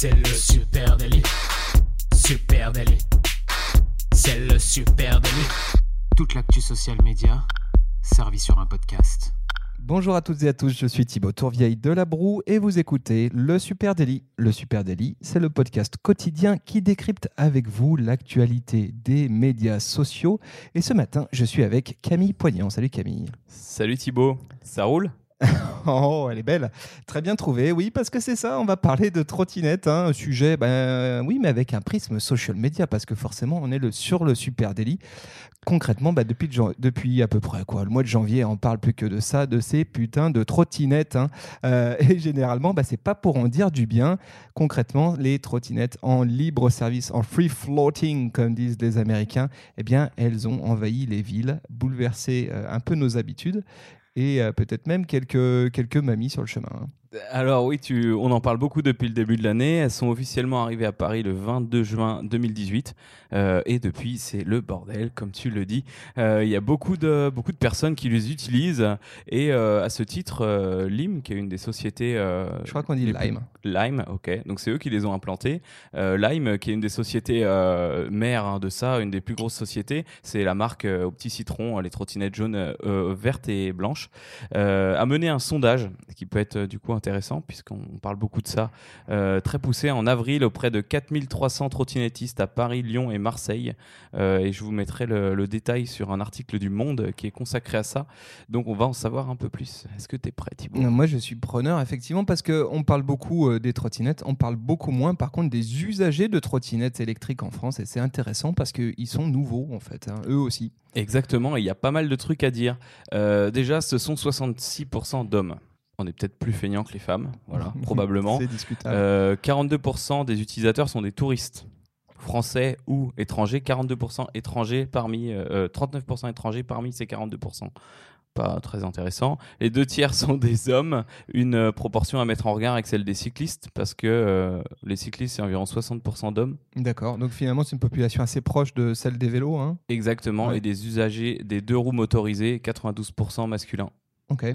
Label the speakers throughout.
Speaker 1: C'est le super délit. Super délit. C'est le super délit. Toute l'actu social média servie sur un podcast.
Speaker 2: Bonjour à toutes et à tous, je suis Thibaut Tourvieille de La Broue et vous écoutez Le Super Daily. Le Super Daily, c'est le podcast quotidien qui décrypte avec vous l'actualité des médias sociaux. Et ce matin, je suis avec Camille Poignant. Salut Camille.
Speaker 3: Salut Thibaut, ça roule?
Speaker 2: Oh, elle est belle. Très bien trouvée. Oui, parce que c'est ça. On va parler de trottinette, hein, un sujet, ben, oui, mais avec un prisme social media, parce que forcément, on est sur le super délit. Concrètement, bah, depuis, depuis à peu près quoi, le mois de janvier, on parle plus que de ça, de ces putains de trottinettes. Hein. Euh, et généralement, bah, c'est pas pour en dire du bien. Concrètement, les trottinettes en libre service, en free floating, comme disent les Américains, eh bien, elles ont envahi les villes, bouleversé euh, un peu nos habitudes et euh, peut-être même quelques, quelques mamies sur le chemin.
Speaker 3: Alors oui, tu, on en parle beaucoup depuis le début de l'année. Elles sont officiellement arrivées à Paris le 22 juin 2018 euh, et depuis c'est le bordel, comme tu le dis. Euh, il y a beaucoup de beaucoup de personnes qui les utilisent et euh, à ce titre, Lime, qui est une des sociétés,
Speaker 2: je crois qu'on dit Lime.
Speaker 3: Lime, ok. Donc c'est eux qui les ont implantés. Lime, qui est une des sociétés mères hein, de ça, une des plus grosses sociétés, c'est la marque au petit citron, les trottinettes jaunes, vertes et blanches, a mené un sondage qui peut être du coup intéressant, puisqu'on parle beaucoup de ça, euh, très poussé en avril auprès de 4300 trottinettistes à Paris, Lyon et Marseille. Euh, et je vous mettrai le, détail sur un article du Monde qui est consacré à ça. Donc on va en savoir un peu plus. Est-ce que tu es prêt, Thibault
Speaker 2: Moi, je suis preneur, effectivement, parce qu'on parle beaucoup euh, des trottinettes, on parle beaucoup moins, par contre, des usagers de trottinettes électriques en France. Et c'est intéressant parce qu'ils sont nouveaux, en fait, hein, eux aussi.
Speaker 3: Exactement, il y a pas mal de trucs à dire. déjà, ce sont 66% d'hommes on est peut-être plus feignant que les femmes, voilà, probablement.
Speaker 2: C'est discutable.
Speaker 3: 42% euh, des utilisateurs sont des touristes français ou étrangers, 42% étrangers parmi 39% euh, euh, étrangers parmi ces 42%. Pas très intéressant. Les deux tiers sont des hommes, une proportion à mettre en regard avec celle des cyclistes, parce que les cyclistes, c'est environ 60% d'hommes.
Speaker 2: D'accord, donc finalement, c'est une population assez proche de celle des vélos. Hein?
Speaker 3: Exactement, et des usagers des deux roues motorisées, 92% masculins.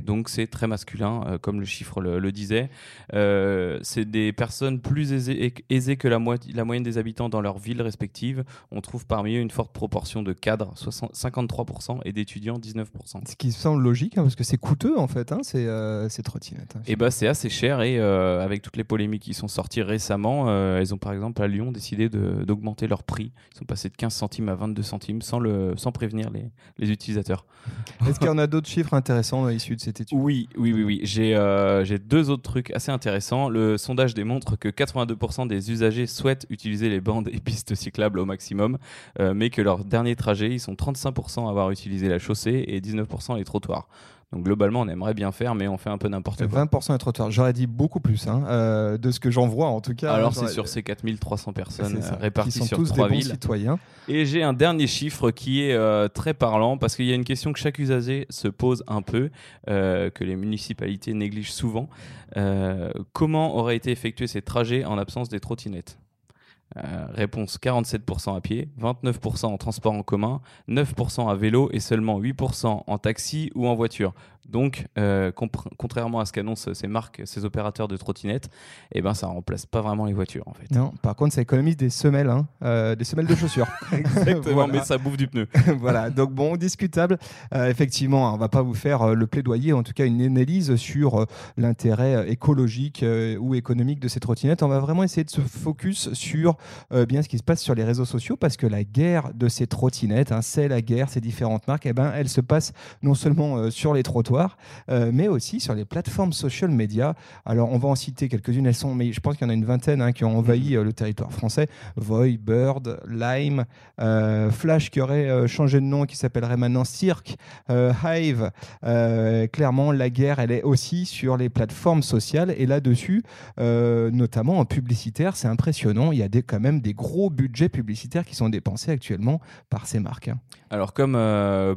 Speaker 3: Donc c'est très masculin, euh, comme le chiffre le, disait. Euh, c'est des personnes plus aisées, aisées que la, la, moyenne des habitants dans leurs villes respectives. On trouve parmi eux une forte proportion de cadres, 53%, et d'étudiants, 19%.
Speaker 2: Ce qui semble logique, hein, parce que c'est coûteux en fait, hein, ces, euh, trottinettes.
Speaker 3: Hein, et bah c'est assez cher, et avec toutes les polémiques qui sont sorties récemment, elles ont par exemple à Lyon décidé d'augmenter leur prix. Ils sont passés de 15 centimes à 22 centimes sans, le, sans prévenir les, les utilisateurs.
Speaker 2: Est-ce qu'il y en a d'autres chiffres intéressants
Speaker 3: Oui, oui, oui. oui. J'ai euh, deux autres trucs assez intéressants. Le sondage démontre que 82% des usagers souhaitent utiliser les bandes et pistes cyclables au maximum, euh, mais que leur dernier trajet, ils sont 35% à avoir utilisé la chaussée et 19% les trottoirs. Donc globalement, on aimerait bien faire, mais on fait un peu n'importe quoi.
Speaker 2: 20% de trottoirs. J'aurais dit beaucoup plus, hein, euh, de ce que j'en vois en tout cas.
Speaker 3: Alors c'est sur ces 4300 personnes réparties sur trois villes.
Speaker 2: citoyens.
Speaker 3: Et j'ai un dernier chiffre qui est euh, très parlant parce qu'il y a une question que chaque usager se pose un peu, euh, que les municipalités négligent souvent. comment auraient été effectués ces trajets en absence des trottinettes? Réponse 47% à pied, 29% en transport en commun, 9% à vélo et seulement 8% en taxi ou en voiture. Donc, euh, contrairement à ce qu'annoncent ces marques, ces opérateurs de trottinettes, eh ben, ça remplace pas vraiment les voitures en fait.
Speaker 2: Non, par contre, ça économise des semelles, hein, euh, des semelles de chaussures.
Speaker 3: Exactement, mais ça bouffe du pneu.
Speaker 2: voilà, donc bon, discutable. Euh, effectivement, on va pas vous faire le plaidoyer, en tout cas une analyse sur l'intérêt écologique ou économique de ces trottinettes. On va vraiment essayer de se focus sur bien ce qui se passe sur les réseaux sociaux parce que la guerre de ces trottinettes, hein, c'est la guerre, ces différentes marques, eh ben, elle se passe non seulement sur les trottoirs, euh, mais aussi sur les plateformes social media. Alors, on va en citer quelques-unes. Elles sont, mais je pense qu'il y en a une vingtaine hein, qui ont envahi euh, le territoire français. Voy, Bird, Lime, euh, Flash qui aurait changé de nom, qui s'appellerait maintenant Cirque, Hive. clairement, la guerre, elle est aussi sur les plateformes sociales. Et là-dessus, notamment en publicitaire, c'est impressionnant. Il y a des, quand même des gros budgets publicitaires qui sont dépensés actuellement par ces marques. Hein.
Speaker 3: Alors, comme,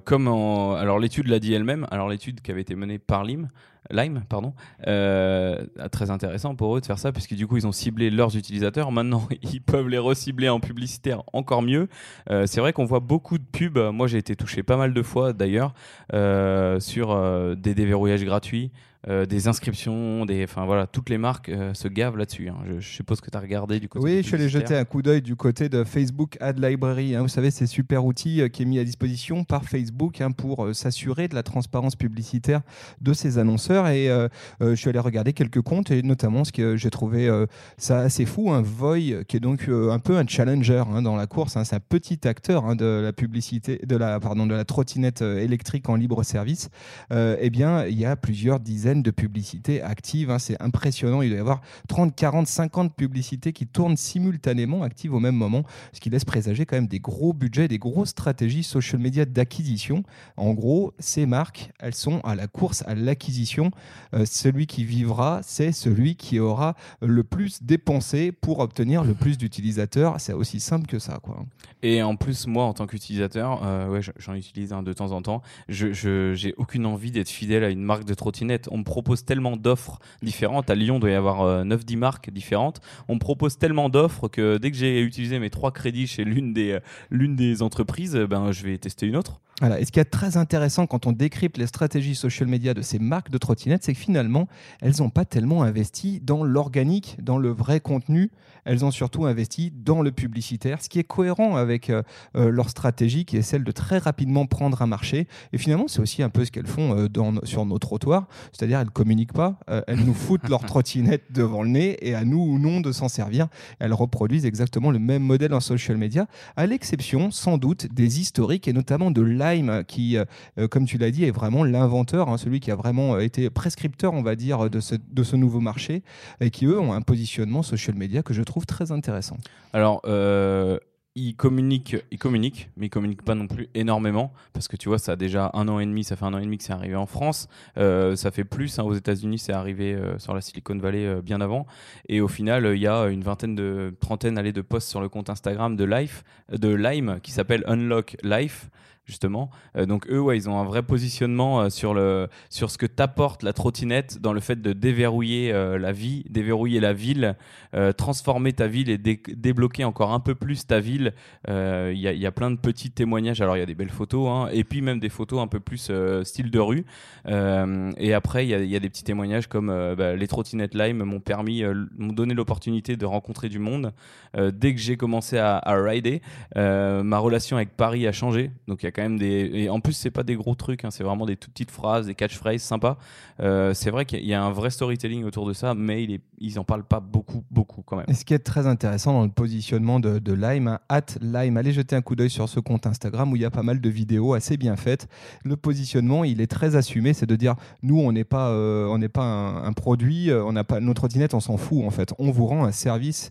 Speaker 3: comme alors l'étude l'a dit elle-même, alors l'étude qui avait été menée par Lime, Lime, pardon, euh, très intéressant pour eux de faire ça, puisque du coup ils ont ciblé leurs utilisateurs. Maintenant, ils peuvent les recibler en publicitaire encore mieux. Euh, c'est vrai qu'on voit beaucoup de pubs. Moi, j'ai été touché pas mal de fois d'ailleurs euh, sur des déverrouillages gratuits. Des inscriptions, des, enfin voilà, toutes les marques se gavent là-dessus. Hein. Je, suppose que tu as regardé du côté.
Speaker 2: Oui, je suis allé jeter un coup d'œil du côté de Facebook Ad Library. Hein. Vous savez, c'est super outil qui est mis à disposition par Facebook hein, pour s'assurer de la transparence publicitaire de ses annonceurs. Et je suis allé regarder quelques comptes et notamment ce que j'ai trouvé ça assez fou, un Voy qui est donc un peu un challenger dans la course. C'est un petit acteur de la publicité, de la pardon, de la trottinette électrique en libre service. eh bien, il y a plusieurs dizaines de publicités actives. Hein. C'est impressionnant. Il doit y avoir 30, 40, 50 publicités qui tournent simultanément, actives au même moment, ce qui laisse présager quand même des gros budgets, des grosses stratégies social media d'acquisition. En gros, ces marques, elles sont à la course à l'acquisition. Euh, celui qui vivra, c'est celui qui aura le plus dépensé pour obtenir le plus d'utilisateurs. C'est aussi simple que ça. Quoi.
Speaker 3: Et en plus, moi, en tant qu'utilisateur, euh, j'en utilise un de temps en temps, je j'ai aucune envie d'être fidèle à une marque de trottinette. On propose tellement d'offres différentes. À Lyon, il doit y avoir 9-10 euh, marques différentes. On propose tellement d'offres que dès que j'ai utilisé mes trois crédits chez l'une des, euh, l'une des entreprises, ben, je vais tester une autre.
Speaker 2: Voilà. Et ce qui est très intéressant quand on décrypte les stratégies social media de ces marques de trottinettes, c'est que finalement, elles n'ont pas tellement investi dans l'organique, dans le vrai contenu. Elles ont surtout investi dans le publicitaire, ce qui est cohérent avec euh, euh, leur stratégie qui est celle de très rapidement prendre un marché. Et finalement, c'est aussi un peu ce qu'elles font euh, dans, sur nos trottoirs. C'est-à-dire, elles ne communiquent pas, elles nous foutent leur trottinette devant le nez et à nous ou non de s'en servir. Elles reproduisent exactement le même modèle en social media, à l'exception sans doute des historiques et notamment de la qui, euh, euh, comme tu l'as dit, est vraiment l'inventeur, hein, celui qui a vraiment euh, été prescripteur, on va dire, de ce, nouveau marché, et qui, eux, ont un positionnement social media que je trouve très intéressant.
Speaker 3: Alors, il communique, il communique, mais il communique pas non plus énormément parce que tu vois, ça a déjà un an et demi, ça fait un an et demi que c'est arrivé en France, ça fait plus. Hein, aux États-Unis, c'est arrivé sur la Silicon Valley bien avant. Et au final, il y a une vingtaine de trentaine allées de posts sur le compte Instagram de Life, de Lime, qui s'appelle Unlock Life justement. Euh, donc eux, ils ont un vrai positionnement euh, sur, le, sur ce que t'apporte la trottinette dans le fait de déverrouiller euh, la vie, déverrouiller la ville, transformer ta ville et débloquer encore un peu plus ta ville. Il y, a plein de petits témoignages. Alors il y a des belles photos, hein, et puis même des photos un peu plus style de rue. et après, il y, y, a des petits témoignages comme bah, les trottinettes Lime m'ont permis, m'ont donné l'opportunité de rencontrer du monde. dès que j'ai commencé à, à rider, ma relation avec Paris a changé. Donc il y a quand même des. Et en plus, c'est pas des gros trucs, hein, c'est vraiment des toutes petites phrases, des catchphrases sympas. Euh, c'est vrai qu'il y a un vrai storytelling autour de ça, mais ils en parlent pas beaucoup, beaucoup quand même.
Speaker 2: Et ce qui est très intéressant dans le positionnement de, Lime, hein, Lime, allez jeter un coup d'œil sur ce compte Instagram où il y a pas mal de vidéos assez bien faites. Le positionnement, il est très assumé, c'est de dire nous, on n'est pas, euh, on n'est pas un, produit, euh, on n'a pas notre trottinette, on s'en fout en fait. On vous rend un service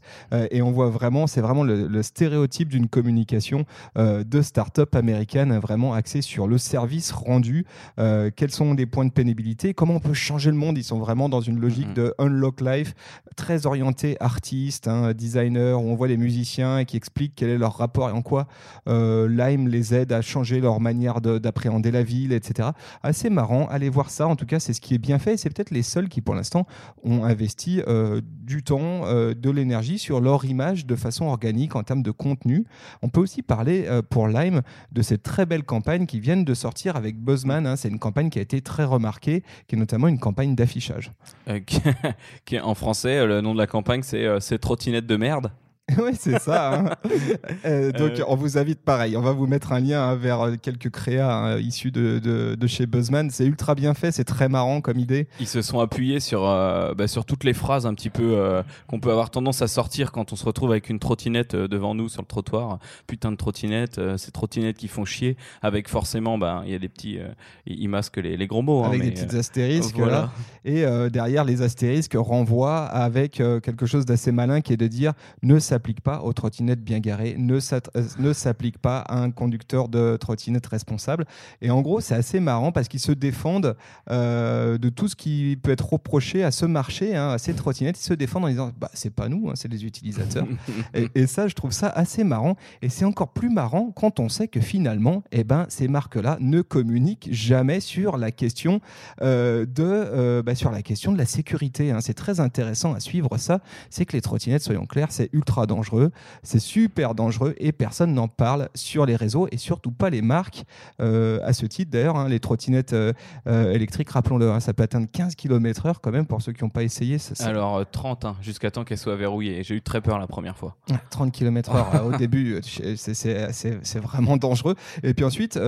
Speaker 2: et on voit vraiment, c'est vraiment le, le stéréotype d'une communication de start-up américaine vraiment axé sur le service rendu, euh, quels sont les points de pénibilité, comment on peut changer le monde? Ils sont vraiment dans une logique mhm. de unlock life, très orienté artiste, hein, designer, où on voit les musiciens qui expliquent quel est leur rapport et en quoi euh, Lime les aide à changer leur manière d'appréhender la ville, etc. Assez marrant, allez voir ça. En tout cas, c'est ce qui est bien fait. C'est peut-être les seuls qui, pour l'instant, ont investi euh, du temps, de l'énergie sur leur image de façon organique en termes de contenu. On peut aussi parler pour Lime de cette très belles campagnes qui viennent de sortir avec Buzzman. Hein. C'est une campagne qui a été très remarquée, qui est notamment une campagne d'affichage.
Speaker 3: Euh, qui, en français, euh, le nom de la campagne, c'est euh, trottinette de merde.
Speaker 2: oui, c'est ça. Hein. Euh, donc, euh. on vous invite pareil. On va vous mettre un lien hein, vers euh, quelques créas hein, issus de, de, chez Buzzman. C'est ultra bien fait, c'est très marrant comme idée.
Speaker 3: Ils se sont appuyés sur, bah, sur toutes les phrases un petit peu qu'on peut avoir tendance à sortir quand on se retrouve avec une trottinette devant nous sur le trottoir. Putain de trottinette, ces trottinettes qui font chier. Avec forcément, bah, il y a des petits. ils masquent les, les gros mots.
Speaker 2: Avec des petites astérisques. Voilà. Et derrière les astérisques renvoient avec quelque chose d'assez malin qui est de dire ne s'applique pas aux trottinettes bien garées, ne s'applique pas à un conducteur de trottinette responsable. Et en gros, c'est assez marrant parce qu'ils se défendent euh, de tout ce qui peut être reproché à ce marché, hein, à ces trottinettes. Ils se défendent en disant bah, c'est pas nous, hein, c'est les utilisateurs. et, ça, je trouve ça assez marrant. Et c'est encore plus marrant quand on sait que finalement, eh ben, ces marques-là ne communiquent jamais sur la question, euh, de, euh, bah, sur la question de la sécurité. Hein. C'est très intéressant à suivre ça. C'est que les trottinettes, soyons clairs, c'est ultra ultra dangereux. C'est super dangereux et personne n'en parle sur les réseaux et surtout pas les marques. Euh, à ce titre, d'ailleurs, hein, les trottinettes euh, euh, électriques, rappelons-le, hein, ça peut atteindre 15 km/h quand même pour ceux qui n'ont pas essayé. Ça, ça-
Speaker 3: Alors, euh, 30, hein, jusqu'à temps qu'elle soit verrouillée. J'ai eu très peur la première fois.
Speaker 2: Ah, 30 km/h au début, c'est- vraiment dangereux. Et puis ensuite,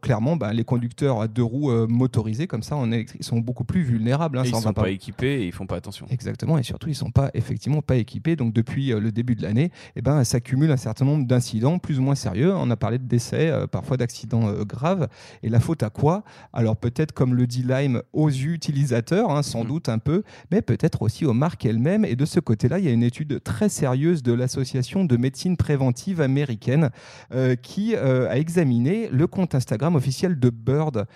Speaker 2: clairement, bah, les conducteurs à deux roues motorisés comme ça en électrique sont beaucoup plus vulnérables.
Speaker 3: ils
Speaker 2: on
Speaker 3: sont pas équipés et ils font pas attention.
Speaker 2: Exactement, et surtout ils sont pas effectivement pas équipés. Donc depuis le début de l'année, eh ben s'accumule un certain nombre d'incidents plus ou moins sérieux. On a parlé de décès, euh, parfois d'accidents euh, graves. Et la faute à quoi? Alors peut-être comme le dit Lime aux utilisateurs, hein, sans
Speaker 3: Mhm.
Speaker 2: doute un peu, mais peut-être aussi aux marques elles-mêmes. Et de ce côté-là, il y a une étude très sérieuse de l'association de médecine préventive américaine euh, qui a examiné le compte Instagram officiel de Bird,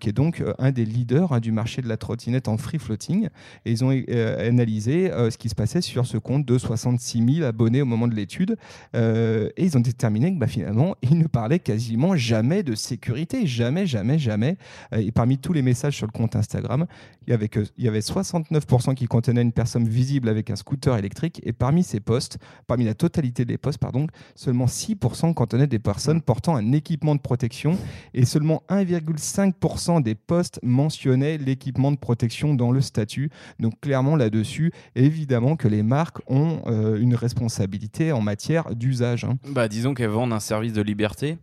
Speaker 2: qui est donc un des leaders hein, du marché de la trottinette en free floating. Et ils ont analysé ce qui se passait sur ce compte de 66 000 abonnés au moment de l'étude. Euh, et ils ont déterminé que bah, finalement, ils ne parlaient quasiment jamais de sécurité. Jamais, jamais, jamais. Euh, et parmi tous les messages sur le compte Instagram, il y avait, que, il y avait 69% qui contenaient une personne visible avec un scooter électrique. Et parmi ces posts, parmi la totalité des posts, pardon, seulement 6% contenaient des personnes portant un équipement de protection. Et seulement 1,5% des posts mentionnaient l'équipement de protection dans le statut. Donc clairement là-dessus, évidemment que les marques ont euh, une responsabilité en matière d'usage. hein.
Speaker 3: Bah, disons qu'elles vendent un service de liberté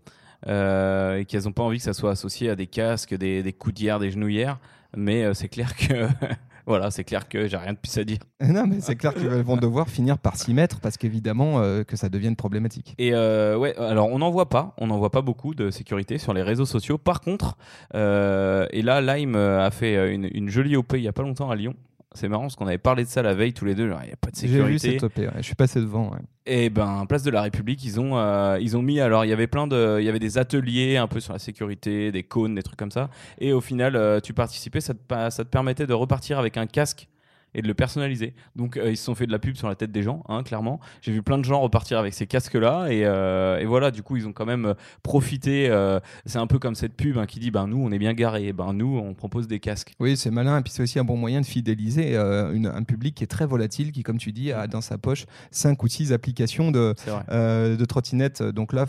Speaker 3: euh, et qu'elles n'ont pas envie que ça soit associé à des casques, des, des coudières, des genouillères. Mais euh, c'est clair que. voilà, c'est clair que j'ai rien de plus à dire.
Speaker 2: Non, mais c'est clair qu'ils vont devoir finir par s'y mettre parce qu'évidemment euh, que ça devienne problématique.
Speaker 3: Et euh, ouais, alors on n'en voit pas, on n'en voit pas beaucoup de sécurité sur les réseaux sociaux. Par contre, euh, et là, Lime a fait une, une jolie OP il y a pas longtemps à Lyon. C'est marrant parce qu'on avait parlé de ça la veille tous les deux. Il n'y a pas de
Speaker 2: J'ai vu
Speaker 3: sécurité.
Speaker 2: cette OP, ouais. je suis passé devant. ouais.
Speaker 3: Et ben, place de la République, ils ont, euh, ils ont mis. Alors, il y avait plein de, il y avait des ateliers un peu sur la sécurité, des cônes, des trucs comme ça. Et au final, euh, tu participais, ça te, ça te permettait de repartir avec un casque et de le personnaliser. Donc, euh, ils se sont fait de la pub sur la tête des gens, hein, clairement. J'ai vu plein de gens repartir avec ces casques-là. Et, euh, et voilà, du coup, ils ont quand même euh, profité. euh, c'est un peu comme cette pub hein, qui dit ben, nous, on est bien garés. Ben, nous, on propose des casques.
Speaker 2: Oui, c'est malin. Et puis c'est aussi un bon moyen de fidéliser une- un public qui est très volatile, qui, comme tu dis, a dans sa poche 5 ou 6 applications de, de trottinette. Donc là,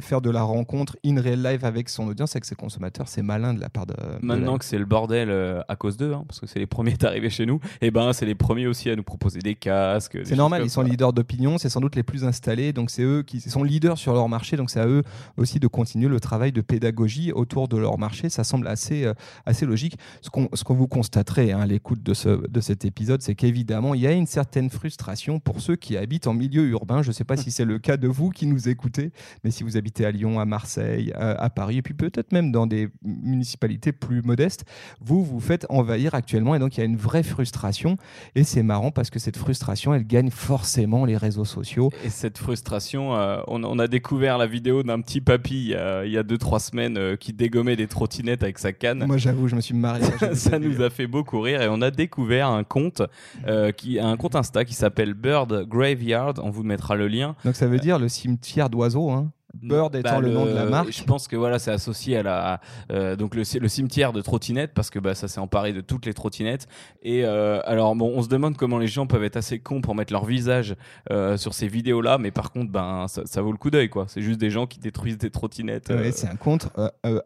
Speaker 2: faire de la rencontre in real life avec son audience, avec ses consommateurs, c'est malin de la part de. de
Speaker 3: Maintenant
Speaker 2: la-
Speaker 3: que c'est le bordel à cause d'eux, hein, parce que c'est les premiers d'arriver chez nous, et ben c'est les premiers aussi à nous proposer des casques.
Speaker 2: C'est normal, ils sont leaders d'opinion, c'est sans doute les plus installés, donc c'est eux qui sont leaders sur leur marché, donc c'est à eux aussi de continuer le travail de pédagogie autour de leur marché. Ça semble assez, euh, assez logique. Ce qu'on vous constaterez hein, à l'écoute de, ce, de cet épisode, c'est qu'évidemment, il y a une certaine frustration pour ceux qui habitent en milieu urbain. Je ne sais pas si c'est le cas de vous qui nous écoutez, mais si vous habitez à Lyon, à Marseille, à, à Paris, et puis peut-être même dans des municipalités plus modestes, vous vous faites envahir actuellement, et donc il y a une vraie frustration. Et c'est marrant parce que cette frustration, elle gagne forcément les réseaux sociaux.
Speaker 3: Et cette frustration, euh, on, on a découvert la vidéo d'un petit papy il y a- il y a 2-3 semaines euh, qui dégommait des trottinettes avec sa canne.
Speaker 2: Moi, j'avoue, je me suis vu
Speaker 3: ça nous
Speaker 2: vidéo.
Speaker 3: a fait beaucoup rire et on a découvert un compte euh, qui un compte Insta qui s'appelle Bird Graveyard. On vous mettra le lien.
Speaker 2: Donc ça veut dire le cimetière d'oiseaux. Hein. Bird étant
Speaker 3: Bah,
Speaker 2: le, nom de la marque.
Speaker 3: Je pense que voilà, c'est associé à la euh, donc le, le cimetière de trottinettes parce que bah, ça s'est emparé de toutes les trottinettes. Et euh, alors bon, on se demande comment les gens peuvent être assez cons pour mettre leur visage euh, sur ces vidéos-là, mais par contre, ben ça, ça vaut le coup d'œil quoi. C'est juste des gens qui détruisent des trottinettes.
Speaker 2: Ouais, c'est un compte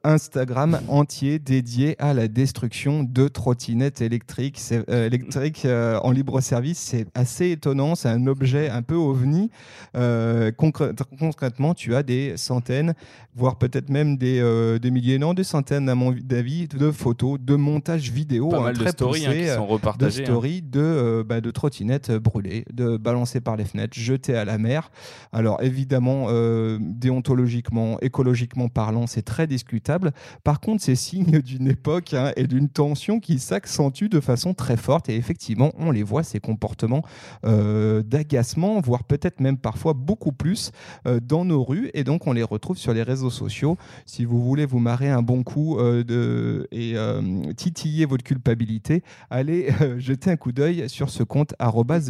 Speaker 2: Instagram entier dédié à la destruction de trottinettes électriques. Électriques en libre service, c'est assez étonnant. C'est un objet un peu ovni. Concrè- concrètement, tu as des centaines, voire peut-être même des, euh, des milliers, non, des centaines à mon avis, de photos, de montages vidéo
Speaker 3: pas
Speaker 2: hein,
Speaker 3: mal de stories hein, qui
Speaker 2: euh,
Speaker 3: sont
Speaker 2: de
Speaker 3: repartagées. hein.
Speaker 2: stories de, euh, bah, de trottinettes euh, brûlées, de balancées par les fenêtres, jetées à la mer. Alors évidemment, euh, déontologiquement, écologiquement parlant, c'est très discutable. Par contre, c'est signe d'une époque et d'une tension qui s'accentue de façon très forte. Et effectivement, on les voit, ces comportements euh, d'agacement, voire peut-être même parfois beaucoup plus euh, dans nos rues. Et et donc on les retrouve sur les réseaux sociaux. Si vous voulez vous marrer un bon coup de, et titiller votre culpabilité, allez jeter un coup d'œil sur ce compte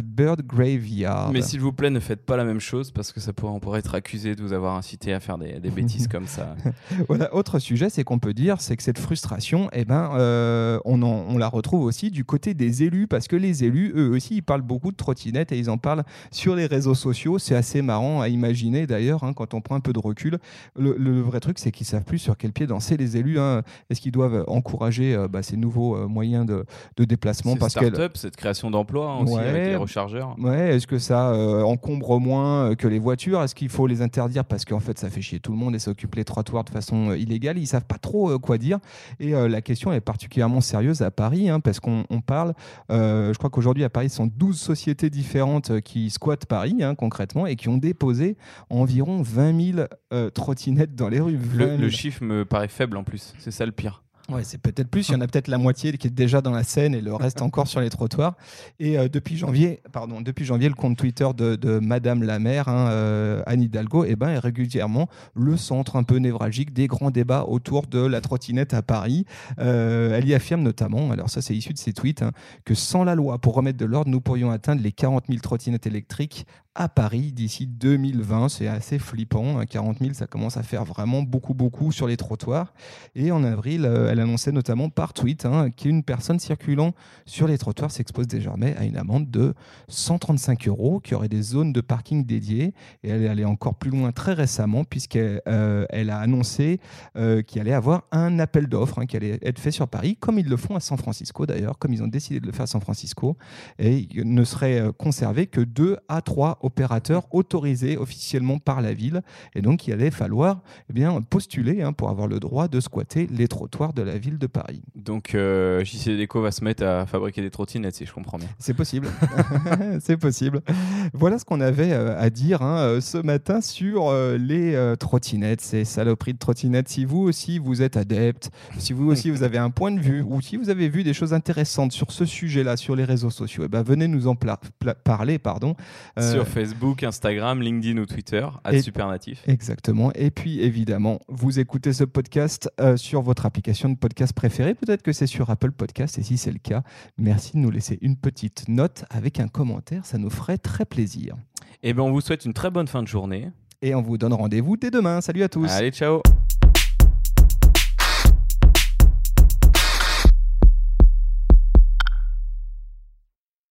Speaker 2: birdgraveyard.
Speaker 3: Mais s'il vous plaît, ne faites pas la même chose parce que ça pourrait, on pourrait être accusé de vous avoir incité à faire des, bêtises comme ça.
Speaker 2: voilà, autre sujet, c'est qu'on peut dire, c'est que cette frustration, eh ben, euh, on, on, la retrouve aussi du côté des élus parce que les élus, eux aussi, ils parlent beaucoup de trottinettes et ils en parlent sur les réseaux sociaux. C'est assez marrant à imaginer d'ailleurs hein, quand on prend un peu de recul. Le, vrai truc, c'est qu'ils savent plus sur quel pied danser les élus. Hein. Est-ce qu'ils doivent encourager euh, bah, ces nouveaux euh, moyens de, de déplacement
Speaker 3: parce start-up, cette création d'emplois hein, aussi avec les rechargeurs.
Speaker 2: Ouais, est-ce que ça encombre moins que les voitures? Est-ce qu'il faut les interdire parce qu'en fait ça fait chier tout le monde et ça occupe les trottoirs de façon illégale? Ils savent pas trop quoi dire. Et la question est particulièrement sérieuse à Paris parce qu'on parle, je crois qu'aujourd'hui à Paris, ce sont 12 sociétés différentes qui squattent Paris concrètement et qui ont déposé environ 20 000 trottinettes dans les rues.
Speaker 3: le chiffre me paraît faible en plus, c'est ça le pire.
Speaker 2: Ouais, c'est peut-être plus. Il y en a peut-être la moitié qui est déjà dans la scène et le reste encore sur les trottoirs. Et euh, depuis janvier, pardon, depuis janvier, le compte Twitter de, Madame la maire, hein, euh, Anne Hidalgo, eh ben, est régulièrement le centre un peu névralgique des grands débats autour de la trottinette à Paris. Euh, elle y affirme notamment, alors ça c'est issu de ses tweets, hein, que sans la loi pour remettre de l'ordre, nous pourrions atteindre les 40 000 trottinettes électriques à Paris d'ici 2020. C'est assez flippant. 40 hein. 000, ça commence à faire vraiment beaucoup, beaucoup sur les trottoirs. Et en avril, euh, elle annonçait notamment par tweet hein, qu'une personne circulant sur les trottoirs s'expose désormais à une amende de 135 euros, qui aurait des zones de parking dédiées. Et elle est allée encore plus loin très récemment, puisqu'elle euh, elle a annoncé euh, qu'il allait avoir un appel d'offres hein, qui allait être fait sur Paris, comme ils le font à San Francisco d'ailleurs, comme ils ont décidé de le faire à San Francisco. Et ne serait conservé que 2 à 3 opérateur autorisé officiellement par la ville. Et donc, il allait falloir eh bien, postuler hein, pour avoir le droit de squatter les trottoirs de la ville de Paris.
Speaker 3: Donc, euh, JC Déco va se mettre à fabriquer des trottinettes, si je comprends bien.
Speaker 2: C'est possible. C'est possible. Voilà ce qu'on avait euh, à dire hein, euh, ce matin sur euh, les trottinettes, ces saloperies de trottinettes. Si vous aussi vous êtes adepte, si vous aussi vous avez un point de vue, ou si vous avez vu des choses intéressantes sur ce sujet-là, sur les réseaux sociaux, eh ben, venez nous en parler. Pardon.
Speaker 3: Sur Facebook, Instagram, LinkedIn ou Twitter, à Supernatif.
Speaker 2: Exactement. Et puis évidemment, vous écoutez ce podcast euh, sur votre application de podcast préférée. Peut-être que c'est sur Apple Podcast. Et si c'est le cas, merci de nous laisser une petite note avec un commentaire. Ça nous ferait très plaisir.
Speaker 3: Et eh bien, on vous souhaite une très bonne fin de journée.
Speaker 2: Et on vous donne rendez-vous dès demain. Salut à tous.
Speaker 3: Allez, ciao.